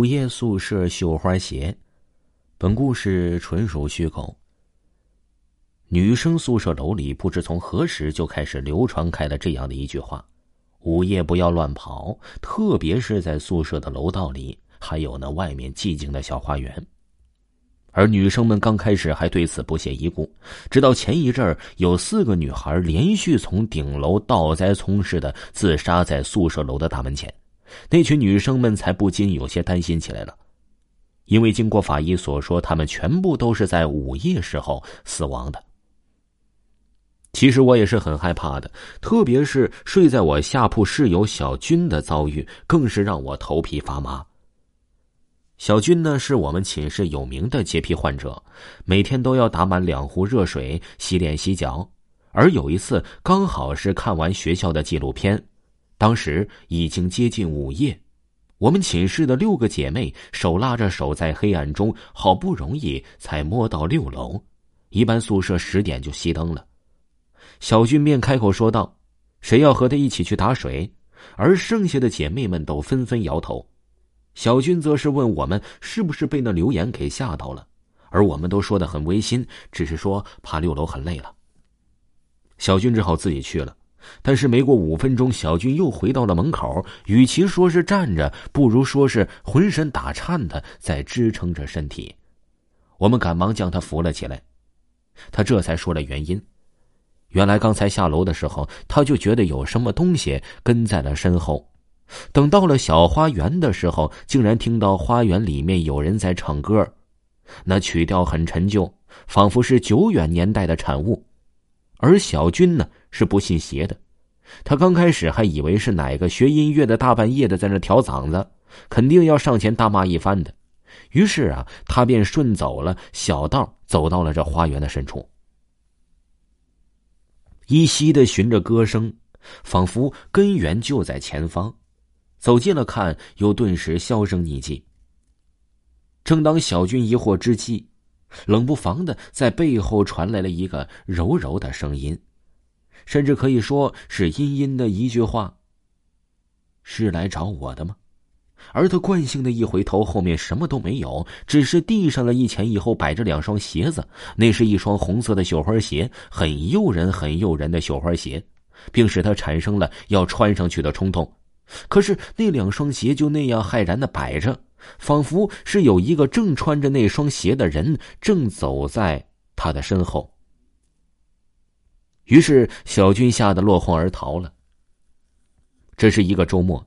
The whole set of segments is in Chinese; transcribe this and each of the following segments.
午夜宿舍绣花鞋，本故事纯属虚构。女生宿舍楼里不知从何时就开始流传开了这样的一句话：午夜不要乱跑，特别是在宿舍的楼道里，还有那外面寂静的小花园。而女生们刚开始还对此不屑一顾，直到前一阵儿有四个女孩连续从顶楼倒栽葱似的自杀在宿舍楼的大门前。那群女生们才不禁有些担心起来了，因为经过法医所说，她们全部都是在午夜时候死亡的。其实我也是很害怕的，特别是睡在我下铺室友小军的遭遇，更是让我头皮发麻。小军呢，是我们寝室有名的洁癖患者，每天都要打满两壶热水洗脸洗脚，而有一次刚好是看完学校的纪录片。当时已经接近午夜，我们寝室的六个姐妹手拉着手，在黑暗中好不容易才摸到六楼。一般宿舍十点就熄灯了。小军便开口说道：“谁要和他一起去打水？”而剩下的姐妹们都纷纷摇头。小军则是问我们是不是被那留言给吓到了，而我们都说的很违心，只是说爬六楼很累了。小军只好自己去了。但是没过五分钟，小军又回到了门口。与其说是站着，不如说是浑身打颤的在支撑着身体。我们赶忙将他扶了起来，他这才说了原因。原来刚才下楼的时候，他就觉得有什么东西跟在了身后。等到了小花园的时候，竟然听到花园里面有人在唱歌，那曲调很陈旧，仿佛是久远年代的产物。而小军呢？是不信邪的，他刚开始还以为是哪个学音乐的大半夜的在那调嗓子，肯定要上前大骂一番的。于是啊，他便顺走了小道，走到了这花园的深处，依稀的循着歌声，仿佛根源就在前方。走近了看，又顿时销声匿迹。正当小军疑惑之际，冷不防的在背后传来了一个柔柔的声音。甚至可以说是阴阴的一句话。是来找我的吗？而他惯性的一回头，后面什么都没有，只是地上的一前一后摆着两双鞋子。那是一双红色的绣花鞋，很诱人、很诱人的绣花鞋，并使他产生了要穿上去的冲动。可是那两双鞋就那样骇然的摆着，仿佛是有一个正穿着那双鞋的人正走在他的身后。于是，小军吓得落荒而逃了。这是一个周末，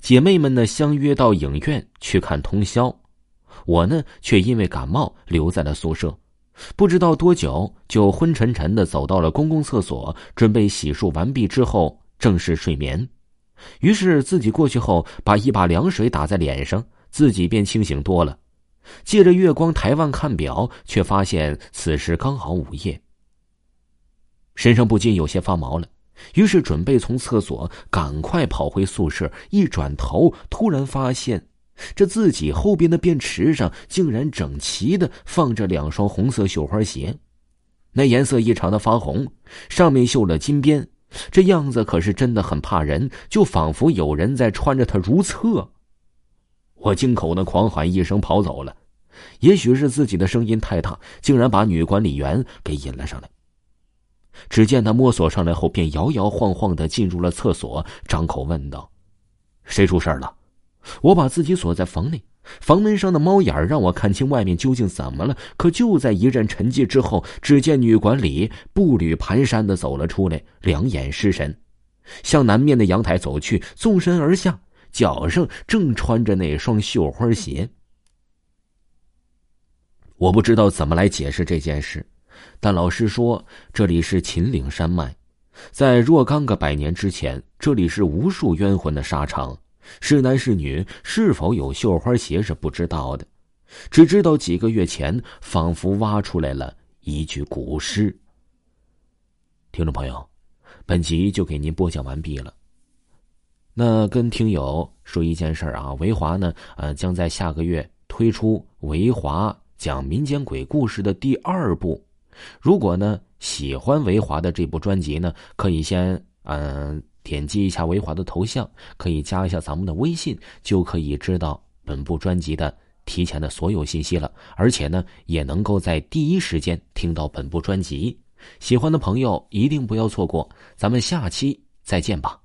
姐妹们呢相约到影院去看通宵，我呢却因为感冒留在了宿舍。不知道多久，就昏沉沉的走到了公共厕所，准备洗漱完毕之后正式睡眠。于是自己过去后，把一把凉水打在脸上，自己便清醒多了。借着月光抬腕看表，却发现此时刚好午夜。身上不禁有些发毛了，于是准备从厕所赶快跑回宿舍。一转头，突然发现，这自己后边的便池上竟然整齐的放着两双红色绣花鞋，那颜色异常的发红，上面绣了金边，这样子可是真的很怕人，就仿佛有人在穿着它如厕。我惊恐的狂喊一声，跑走了。也许是自己的声音太大，竟然把女管理员给引了上来。只见他摸索上来后，便摇摇晃晃的进入了厕所，张口问道：“谁出事了？”我把自己锁在房内，房门上的猫眼让我看清外面究竟怎么了。可就在一阵沉寂之后，只见女管理步履蹒跚的走了出来，两眼失神，向南面的阳台走去，纵身而下，脚上正穿着那双绣花鞋。我不知道怎么来解释这件事。但老师说，这里是秦岭山脉，在若干个百年之前，这里是无数冤魂的沙场。是男是女，是否有绣花鞋是不知道的。只知道几个月前仿佛挖出来了一具古尸。听众朋友，本集就给您播讲完毕了。那跟听友说一件事儿啊，维华呢，呃，将在下个月推出维华讲民间鬼故事的第二部。如果呢喜欢维华的这部专辑呢，可以先嗯点击一下维华的头像，可以加一下咱们的微信，就可以知道本部专辑的提前的所有信息了。而且呢，也能够在第一时间听到本部专辑。喜欢的朋友一定不要错过，咱们下期再见吧。